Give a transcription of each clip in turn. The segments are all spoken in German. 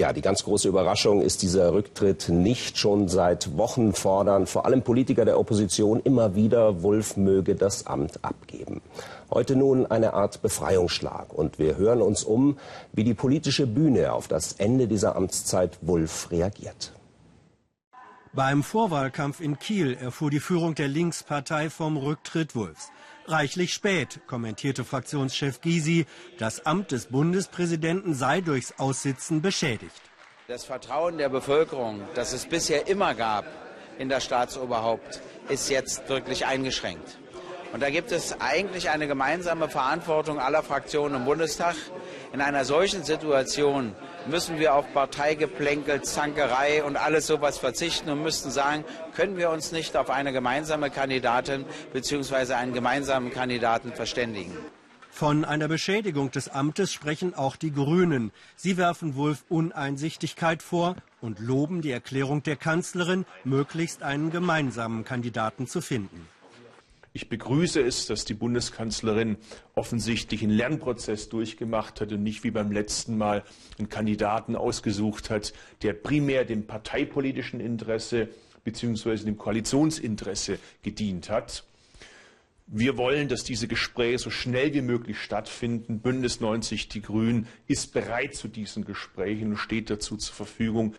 Ja, die ganz große Überraschung ist dieser Rücktritt nicht. Schon seit Wochen fordern vor allem Politiker der Opposition immer wieder, Wulff möge das Amt abgeben. Heute nun eine Art Befreiungsschlag. Und wir hören uns um, wie die politische Bühne auf das Ende dieser Amtszeit Wulff reagiert. Beim Vorwahlkampf in Kiel erfuhr die Führung der Linkspartei vom Rücktritt Wulffs. Reichlich spät, kommentierte Fraktionschef Gysi, das Amt des Bundespräsidenten sei durchs Aussitzen beschädigt. Das Vertrauen der Bevölkerung, das es bisher immer gab in das Staatsoberhaupt, ist jetzt wirklich eingeschränkt. Und da gibt es eigentlich eine gemeinsame Verantwortung aller Fraktionen im Bundestag. In einer solchen Situation müssen wir auf Parteigeplänkel, Zankerei und alles sowas verzichten und müssten sagen, können wir uns nicht auf eine gemeinsame Kandidatin bzw. einen gemeinsamen Kandidaten verständigen. Von einer Beschädigung des Amtes sprechen auch die Grünen. Sie werfen Wulff Uneinsichtigkeit vor und loben die Erklärung der Kanzlerin, möglichst einen gemeinsamen Kandidaten zu finden. Ich begrüße es, dass die Bundeskanzlerin offensichtlich einen Lernprozess durchgemacht hat und nicht wie beim letzten Mal einen Kandidaten ausgesucht hat, der primär dem parteipolitischen Interesse bzw. dem Koalitionsinteresse gedient hat. Wir wollen, dass diese Gespräche so schnell wie möglich stattfinden. Bündnis 90 Die Grünen ist bereit zu diesen Gesprächen und steht dazu zur Verfügung.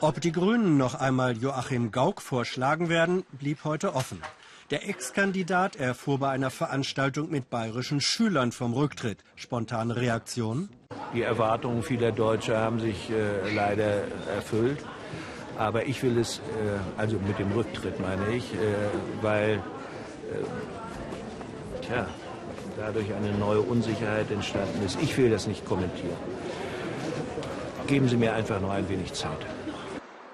Ob die Grünen noch einmal Joachim Gauck vorschlagen werden, blieb heute offen. Der Ex-Kandidat erfuhr bei einer Veranstaltung mit bayerischen Schülern vom Rücktritt. Spontane Reaktion? Die Erwartungen vieler Deutscher haben sich äh, leider erfüllt. Aber ich will es, äh, also mit dem Rücktritt meine ich, äh, weil äh, tja, dadurch eine neue Unsicherheit entstanden ist. Ich will das nicht kommentieren. Geben Sie mir einfach noch ein wenig Zeit.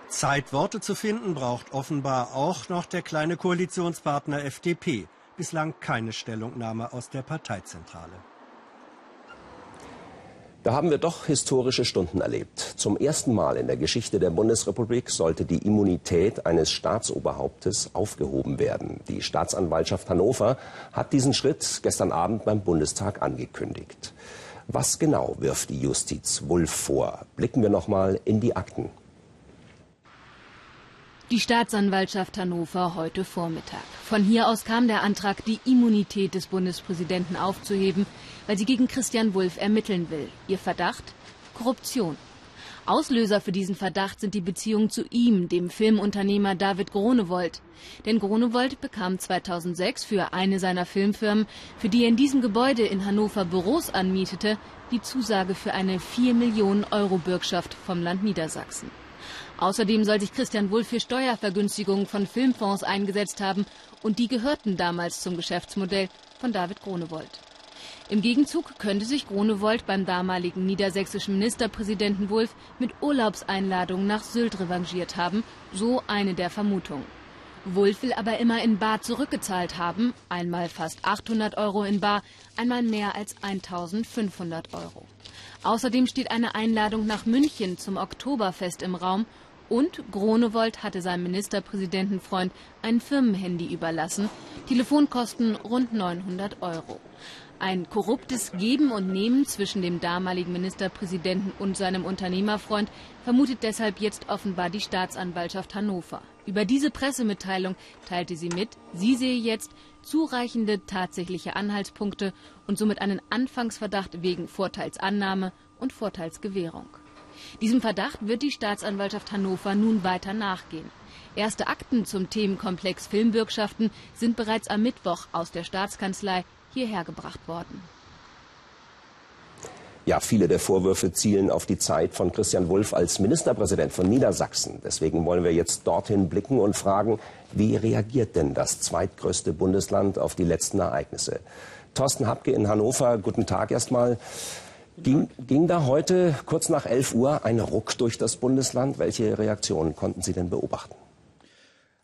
Zeit, Worte zu finden, braucht offenbar auch noch der kleine Koalitionspartner FDP. Bislang keine Stellungnahme aus der Parteizentrale. Da haben wir doch historische Stunden erlebt. Zum ersten Mal in der Geschichte der Bundesrepublik sollte die Immunität eines Staatsoberhauptes aufgehoben werden. Die Staatsanwaltschaft Hannover hat diesen Schritt gestern Abend beim Bundestag angekündigt. Was genau wirft die Justiz Wulff vor? Blicken wir noch mal in die Akten. Die Staatsanwaltschaft Hannover heute Vormittag. Von hier aus kam der Antrag, die Immunität des Bundespräsidenten aufzuheben, weil sie gegen Christian Wulff ermitteln will. Ihr Verdacht? Korruption. Auslöser für diesen Verdacht sind die Beziehungen zu ihm, dem Filmunternehmer David Gronewold. Denn Gronewold bekam 2006 für eine seiner Filmfirmen, für die er in diesem Gebäude in Hannover Büros anmietete, die Zusage für eine 4 Millionen Euro Bürgschaft vom Land Niedersachsen. Außerdem soll sich Christian Wulff für Steuervergünstigungen von Filmfonds eingesetzt haben und die gehörten damals zum Geschäftsmodell von David Gronewold. Im Gegenzug könnte sich Gronewold beim damaligen niedersächsischen Ministerpräsidenten Wulff mit Urlaubseinladungen nach Sylt revanchiert haben, so eine der Vermutungen. Wulff will aber immer in Bar zurückgezahlt haben, einmal fast 800 Euro in Bar, einmal mehr als 1500 Euro. Außerdem steht eine Einladung nach München zum Oktoberfest im Raum und Gronewold hatte seinem Ministerpräsidentenfreund ein Firmenhandy überlassen. Telefonkosten rund 900 Euro. Ein korruptes Geben und Nehmen zwischen dem damaligen Ministerpräsidenten und seinem Unternehmerfreund vermutet deshalb jetzt offenbar die Staatsanwaltschaft Hannover. Über diese Pressemitteilung teilte sie mit, sie sehe jetzt zureichende tatsächliche Anhaltspunkte und somit einen Anfangsverdacht wegen Vorteilsannahme und Vorteilsgewährung. Diesem Verdacht wird die Staatsanwaltschaft Hannover nun weiter nachgehen. Erste Akten zum Themenkomplex Filmbürgschaften sind bereits am Mittwoch aus der Staatskanzlei hierher gebracht worden. Ja, viele der Vorwürfe zielen auf die Zeit von Christian Wulff als Ministerpräsident von Niedersachsen. Deswegen wollen wir jetzt dorthin blicken und fragen, wie reagiert denn das zweitgrößte Bundesland auf die letzten Ereignisse? Thorsten Habke in Hannover, guten Tag erstmal. Ging, ging da heute kurz nach 11 Uhr ein Ruck durch das Bundesland? Welche Reaktionen konnten Sie denn beobachten?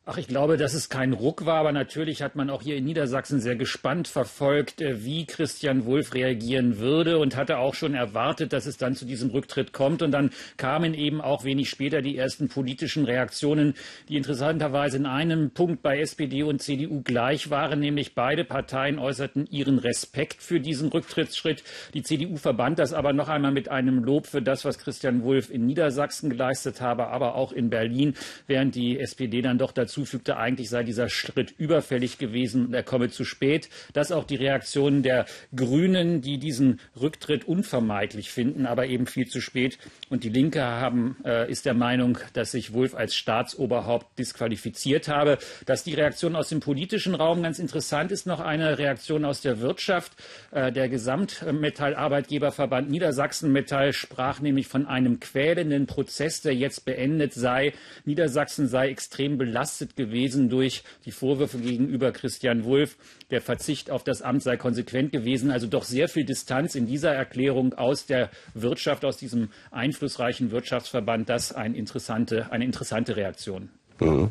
Ach, ich glaube, dass es kein Ruck war, aber natürlich hat man auch hier in Niedersachsen sehr gespannt verfolgt, äh, wie Christian Wulff reagieren würde und hatte auch schon erwartet, dass es dann zu diesem Rücktritt kommt. Und dann kamen eben auch wenig später die ersten politischen Reaktionen, die interessanterweise in einem Punkt bei SPD und CDU gleich waren, nämlich beide Parteien äußerten ihren Respekt für diesen Rücktrittsschritt. Die CDU verband das aber noch einmal mit einem Lob für das, was Christian Wulff in Niedersachsen geleistet habe, aber auch in Berlin, während die SPD dann doch dazu zufügte, eigentlich sei dieser Schritt überfällig gewesen und er komme zu spät. Das auch die Reaktionen der Grünen, die diesen Rücktritt unvermeidlich finden, aber eben viel zu spät. Und die Linke haben, äh, ist der Meinung, dass sich Wulff als Staatsoberhaupt disqualifiziert habe. Dass die Reaktion aus dem politischen Raum ganz interessant ist, noch eine Reaktion aus der Wirtschaft. Äh, der Gesamtmetallarbeitgeberverband Niedersachsen Metall sprach nämlich von einem quälenden Prozess, der jetzt beendet sei. Niedersachsen sei extrem belastet belastet gewesen durch die Vorwürfe gegenüber Christian Wulff. Der Verzicht auf das Amt sei konsequent gewesen. Also doch sehr viel Distanz in dieser Erklärung aus der Wirtschaft, aus diesem einflussreichen Wirtschaftsverband. Das ein interessante, eine interessante Reaktion. Mhm.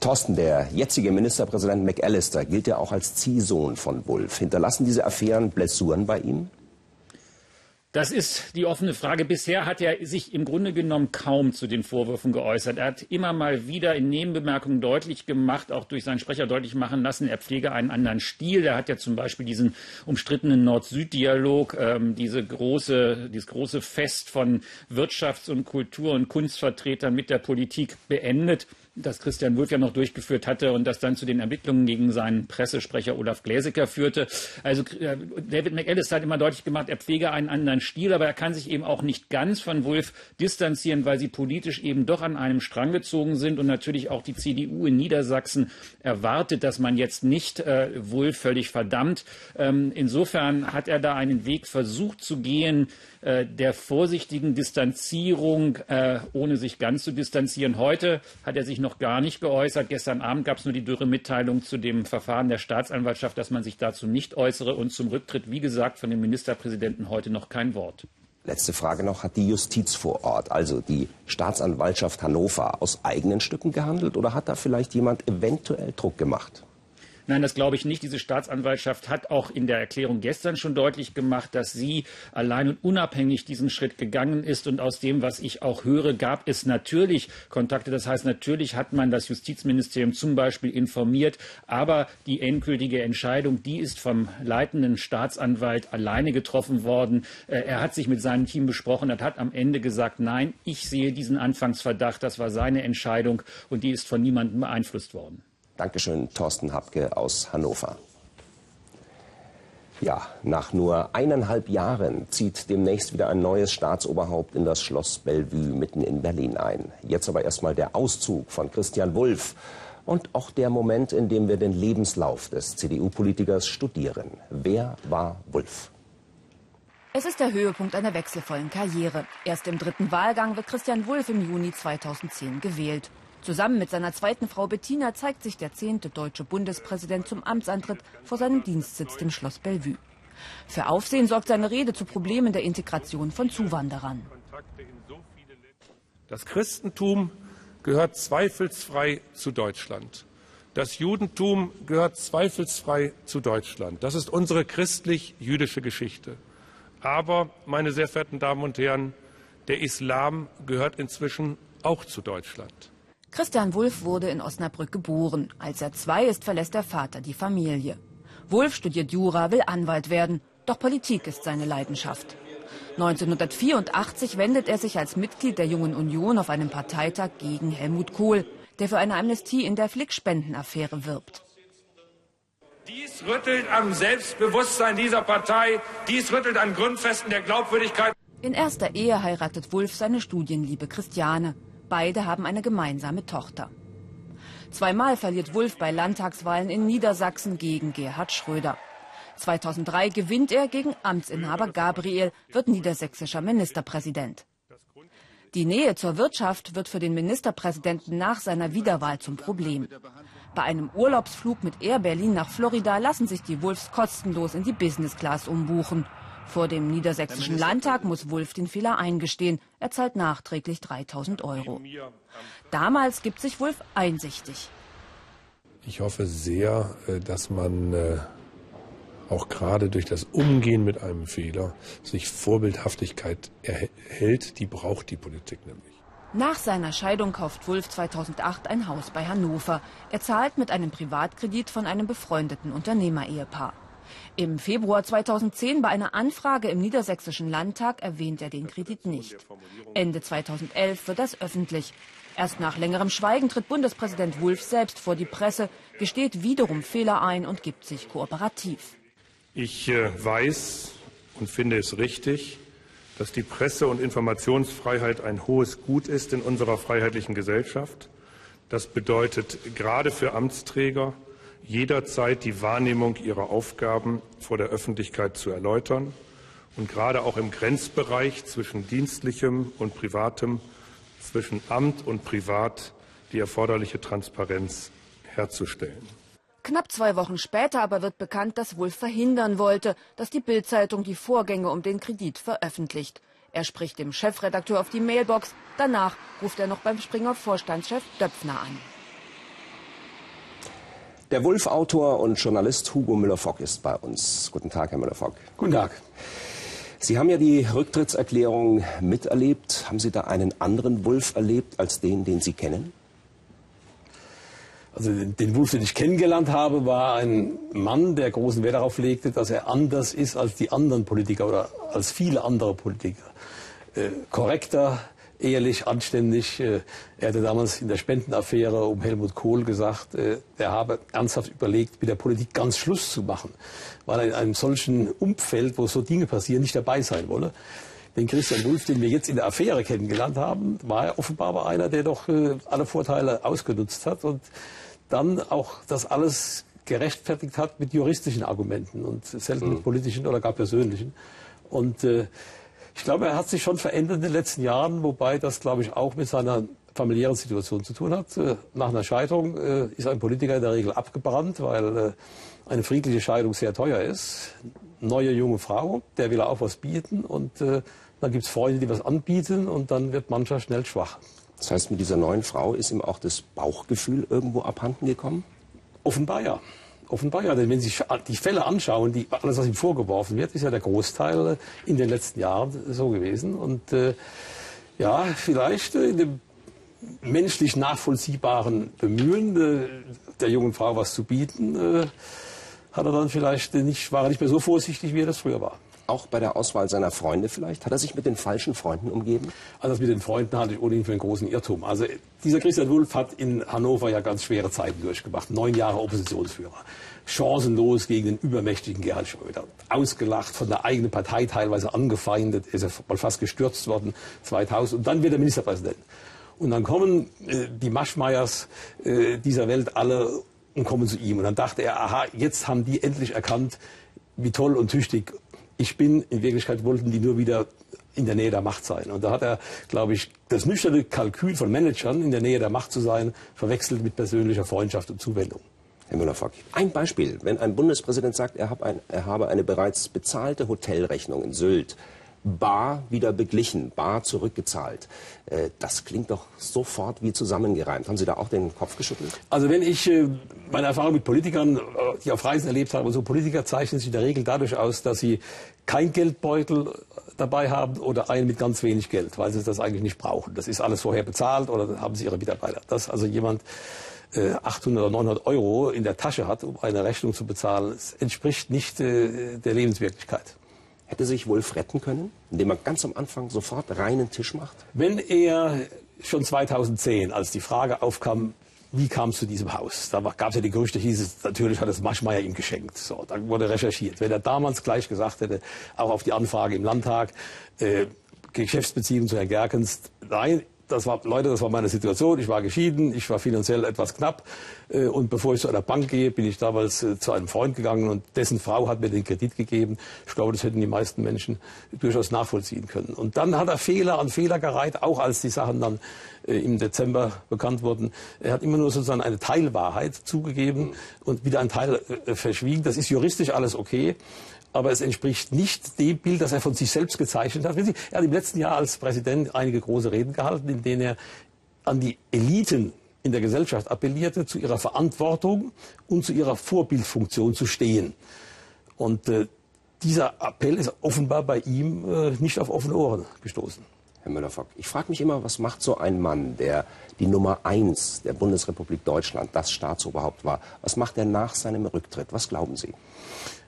Thorsten, der jetzige Ministerpräsident McAllister gilt ja auch als Ziehsohn von Wulff. Hinterlassen diese Affären Blessuren bei ihm? Das ist die offene Frage. Bisher hat er sich im Grunde genommen kaum zu den Vorwürfen geäußert. Er hat immer mal wieder in Nebenbemerkungen deutlich gemacht, auch durch seinen Sprecher deutlich machen lassen, er pflege einen anderen Stil. Er hat ja zum Beispiel diesen umstrittenen Nord-Süd-Dialog, ähm, diese große, dieses große Fest von Wirtschafts- und Kultur- und Kunstvertretern mit der Politik beendet das Christian Wulff ja noch durchgeführt hatte und das dann zu den Ermittlungen gegen seinen Pressesprecher Olaf Gläsiker führte. Also äh, David McAllis hat immer deutlich gemacht, er pflege einen anderen Stil, aber er kann sich eben auch nicht ganz von Wulff distanzieren, weil sie politisch eben doch an einem Strang gezogen sind und natürlich auch die CDU in Niedersachsen erwartet, dass man jetzt nicht äh, Wulff völlig verdammt. Ähm, insofern hat er da einen Weg versucht zu gehen, äh, der vorsichtigen Distanzierung, äh, ohne sich ganz zu distanzieren. Heute hat er sich noch gar nicht geäußert. Gestern Abend gab es nur die dürre Mitteilung zu dem Verfahren der Staatsanwaltschaft, dass man sich dazu nicht äußere. Und zum Rücktritt, wie gesagt, von dem Ministerpräsidenten heute noch kein Wort. Letzte Frage noch. Hat die Justiz vor Ort, also die Staatsanwaltschaft Hannover, aus eigenen Stücken gehandelt oder hat da vielleicht jemand eventuell Druck gemacht? Nein, das glaube ich nicht. Diese Staatsanwaltschaft hat auch in der Erklärung gestern schon deutlich gemacht, dass sie allein und unabhängig diesen Schritt gegangen ist. Und aus dem, was ich auch höre, gab es natürlich Kontakte. Das heißt, natürlich hat man das Justizministerium zum Beispiel informiert. Aber die endgültige Entscheidung, die ist vom leitenden Staatsanwalt alleine getroffen worden. Äh, er hat sich mit seinem Team besprochen und hat am Ende gesagt, nein, ich sehe diesen Anfangsverdacht. Das war seine Entscheidung und die ist von niemandem beeinflusst worden. Dankeschön, Thorsten Habke aus Hannover. Ja, nach nur eineinhalb Jahren zieht demnächst wieder ein neues Staatsoberhaupt in das Schloss Bellevue mitten in Berlin ein. Jetzt aber erstmal der Auszug von Christian Wulff und auch der Moment, in dem wir den Lebenslauf des CDU-Politikers studieren. Wer war Wulff? Es ist der Höhepunkt einer wechselvollen Karriere. Erst im dritten Wahlgang wird Christian Wulff im Juni 2010 gewählt. Zusammen mit seiner zweiten Frau Bettina zeigt sich der zehnte deutsche Bundespräsident zum Amtsantritt vor seinem Dienstsitz, dem Schloss Bellevue. Für Aufsehen sorgt seine Rede zu Problemen der Integration von Zuwanderern. Das Christentum gehört zweifelsfrei zu Deutschland. Das Judentum gehört zweifelsfrei zu Deutschland. Das ist unsere christlich-jüdische Geschichte. Aber, meine sehr verehrten Damen und Herren, der Islam gehört inzwischen auch zu Deutschland. Christian Wulff wurde in Osnabrück geboren. Als er zwei ist, verlässt der Vater die Familie. Wulff studiert Jura, will Anwalt werden. Doch Politik ist seine Leidenschaft. 1984 wendet er sich als Mitglied der Jungen Union auf einem Parteitag gegen Helmut Kohl, der für eine Amnestie in der Flickspendenaffäre wirbt. Dies rüttelt am Selbstbewusstsein dieser Partei, dies rüttelt an Grundfesten der Glaubwürdigkeit. In erster Ehe heiratet Wulff seine Studienliebe Christiane. Beide haben eine gemeinsame Tochter. Zweimal verliert Wulff bei Landtagswahlen in Niedersachsen gegen Gerhard Schröder. 2003 gewinnt er gegen Amtsinhaber Gabriel, wird niedersächsischer Ministerpräsident. Die Nähe zur Wirtschaft wird für den Ministerpräsidenten nach seiner Wiederwahl zum Problem. Bei einem Urlaubsflug mit Air Berlin nach Florida lassen sich die Wulffs kostenlos in die Business Class umbuchen. Vor dem Niedersächsischen Landtag muss Wulff den Fehler eingestehen. Er zahlt nachträglich 3000 Euro. Damals gibt sich Wulff einsichtig. Ich hoffe sehr, äh, dass man äh, auch gerade durch das Umgehen mit einem Fehler sich Vorbildhaftigkeit erhält. Die braucht die Politik nämlich. Nach seiner Scheidung kauft Wulff 2008 ein Haus bei Hannover. Er zahlt mit einem Privatkredit von einem befreundeten Unternehmerehepaar. Im Februar 2010 bei einer Anfrage im Niedersächsischen Landtag erwähnt er den Kredit nicht. Ende 2011 wird das öffentlich. Erst nach längerem Schweigen tritt Bundespräsident Wulff selbst vor die Presse, gesteht wiederum Fehler ein und gibt sich kooperativ. Ich äh, weiß und finde es richtig, dass die Presse- und Informationsfreiheit ein hohes Gut ist in unserer freiheitlichen Gesellschaft. Das bedeutet gerade für Amtsträger jederzeit die Wahrnehmung ihrer Aufgaben vor der Öffentlichkeit zu erläutern und gerade auch im Grenzbereich zwischen dienstlichem und privatem, zwischen Amt und Privat die erforderliche Transparenz herzustellen. Knapp zwei Wochen später aber wird bekannt, dass Wulff verhindern wollte, dass die Bildzeitung die Vorgänge um den Kredit veröffentlicht. Er spricht dem Chefredakteur auf die Mailbox. Danach ruft er noch beim Springer Vorstandschef Döpfner an. Der Wulff-Autor und Journalist Hugo Müller-Fock ist bei uns. Guten Tag, Herr Müller-Fock. Guten Tag. Sie haben ja die Rücktrittserklärung miterlebt. Haben Sie da einen anderen Wulff erlebt als den, den Sie kennen? Also den Wulff, den ich kennengelernt habe, war ein Mann, der großen Wert darauf legte, dass er anders ist als die anderen Politiker oder als viele andere Politiker. Äh, korrekter, ehrlich, anständig. Äh, er hatte damals in der Spendenaffäre um Helmut Kohl gesagt, äh, er habe ernsthaft überlegt, mit der Politik ganz Schluss zu machen, weil er in einem solchen Umfeld, wo so Dinge passieren, nicht dabei sein wolle. Den Christian Wulff, den wir jetzt in der Affäre kennengelernt haben, war er offenbar aber einer, der doch äh, alle Vorteile ausgenutzt hat und dann auch das alles gerechtfertigt hat mit juristischen Argumenten und selten mit mhm. politischen oder gar persönlichen. Und äh, ich glaube, er hat sich schon verändert in den letzten Jahren, wobei das, glaube ich, auch mit seiner familiären Situation zu tun hat. Äh, nach einer Scheidung äh, ist ein Politiker in der Regel abgebrannt, weil äh, eine friedliche Scheidung sehr teuer ist. Neue junge Frau, der will auch was bieten und dann gibt es Freunde, die was anbieten und dann wird mancher schnell schwach. Das heißt, mit dieser neuen Frau ist ihm auch das Bauchgefühl irgendwo abhanden gekommen? Offenbar ja. Offenbar ja, denn wenn Sie sich die Fälle anschauen, die, alles, was ihm vorgeworfen wird, ist ja der Großteil in den letzten Jahren so gewesen. Und äh, ja, vielleicht äh, in dem menschlich nachvollziehbaren Bemühen äh, der jungen Frau was zu bieten, äh, hat er dann vielleicht nicht, war er nicht mehr so vorsichtig, wie er das früher war auch bei der Auswahl seiner Freunde vielleicht? Hat er sich mit den falschen Freunden umgeben? Also das mit den Freunden halte ich ohnehin für einen großen Irrtum. Also dieser Christian Wulff hat in Hannover ja ganz schwere Zeiten durchgemacht. Neun Jahre Oppositionsführer. Chancenlos gegen den übermächtigen Gerhard Schröder. Ausgelacht, von der eigenen Partei teilweise angefeindet, ist er mal fast gestürzt worden 2000. Und dann wird er Ministerpräsident. Und dann kommen äh, die Maschmeyers äh, dieser Welt alle und kommen zu ihm. Und dann dachte er, aha, jetzt haben die endlich erkannt, wie toll und tüchtig ich bin, in Wirklichkeit wollten die nur wieder in der Nähe der Macht sein. Und da hat er, glaube ich, das nüchterne Kalkül von Managern, in der Nähe der Macht zu sein, verwechselt mit persönlicher Freundschaft und Zuwendung. Herr Müller-Fock, ein Beispiel. Wenn ein Bundespräsident sagt, er, ein, er habe eine bereits bezahlte Hotelrechnung in Sylt, bar wieder beglichen, bar zurückgezahlt. Äh, das klingt doch sofort wie zusammengereimt. Haben Sie da auch den Kopf geschüttelt? Also wenn ich äh, meine Erfahrung mit Politikern, äh, die auf Reisen erlebt habe, so Politiker zeichnen sich in der Regel dadurch aus, dass sie kein Geldbeutel dabei haben oder einen mit ganz wenig Geld, weil sie das eigentlich nicht brauchen. Das ist alles vorher bezahlt oder haben sie ihre Mitarbeiter. Dass also jemand 800 oder 900 Euro in der Tasche hat, um eine Rechnung zu bezahlen, entspricht nicht der Lebenswirklichkeit. Hätte sich Wolf retten können, indem er ganz am Anfang sofort reinen Tisch macht? Wenn er schon 2010, als die Frage aufkam, wie kam es zu diesem Haus? Da gab es ja die Gerüchte, hieß es, natürlich hat es Maschmeyer ihm geschenkt. So, dann wurde recherchiert. Wenn er damals gleich gesagt hätte, auch auf die Anfrage im Landtag, äh, Geschäftsbeziehungen zu Herrn Gerkens, nein, das war, Leute, das war meine Situation. Ich war geschieden, ich war finanziell etwas knapp. Äh, und bevor ich zu einer Bank gehe, bin ich damals äh, zu einem Freund gegangen und dessen Frau hat mir den Kredit gegeben. Ich glaube, das hätten die meisten Menschen durchaus nachvollziehen können. Und dann hat er Fehler an Fehler gereiht, auch als die Sachen dann äh, im Dezember bekannt wurden. Er hat immer nur sozusagen eine Teilwahrheit zugegeben und wieder ein Teil verschwiegen. Das ist juristisch alles okay aber es entspricht nicht dem Bild, das er von sich selbst gezeichnet hat. Er hat im letzten Jahr als Präsident einige große Reden gehalten, in denen er an die Eliten in der Gesellschaft appellierte, zu ihrer Verantwortung und zu ihrer Vorbildfunktion zu stehen. Und äh, dieser Appell ist offenbar bei ihm äh, nicht auf offene Ohren gestoßen. Herr Müller-Fock, ich frage mich immer, was macht so ein Mann, der die Nummer eins der Bundesrepublik Deutschland, das Staatsoberhaupt war, was macht er nach seinem Rücktritt? Was glauben Sie?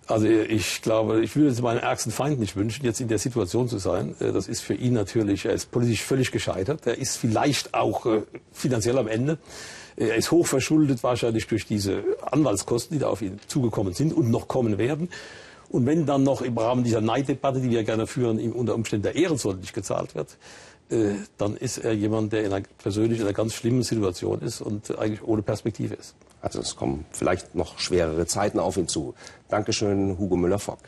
Also ich glaube, ich würde es meinen ärgsten Feind nicht wünschen, jetzt in der Situation zu sein. Äh, das ist für ihn natürlich, er ist politisch völlig gescheitert. Er ist vielleicht auch äh, finanziell am Ende. Er ist hochverschuldet wahrscheinlich durch diese Anwaltskosten, die da auf ihn zugekommen sind und noch kommen werden. Und wenn dann noch im Rahmen dieser Neiddebatte, die wir gerne führen, ihm unter Umständen der Ehrensold nicht gezahlt wird, äh, dann ist er jemand, der in einer, persönlich in einer ganz schlimmen Situation ist und eigentlich ohne Perspektive ist. Also es kommen vielleicht noch schwerere Zeiten auf ihn zu. Dankeschön, Hugo Müller-Fock.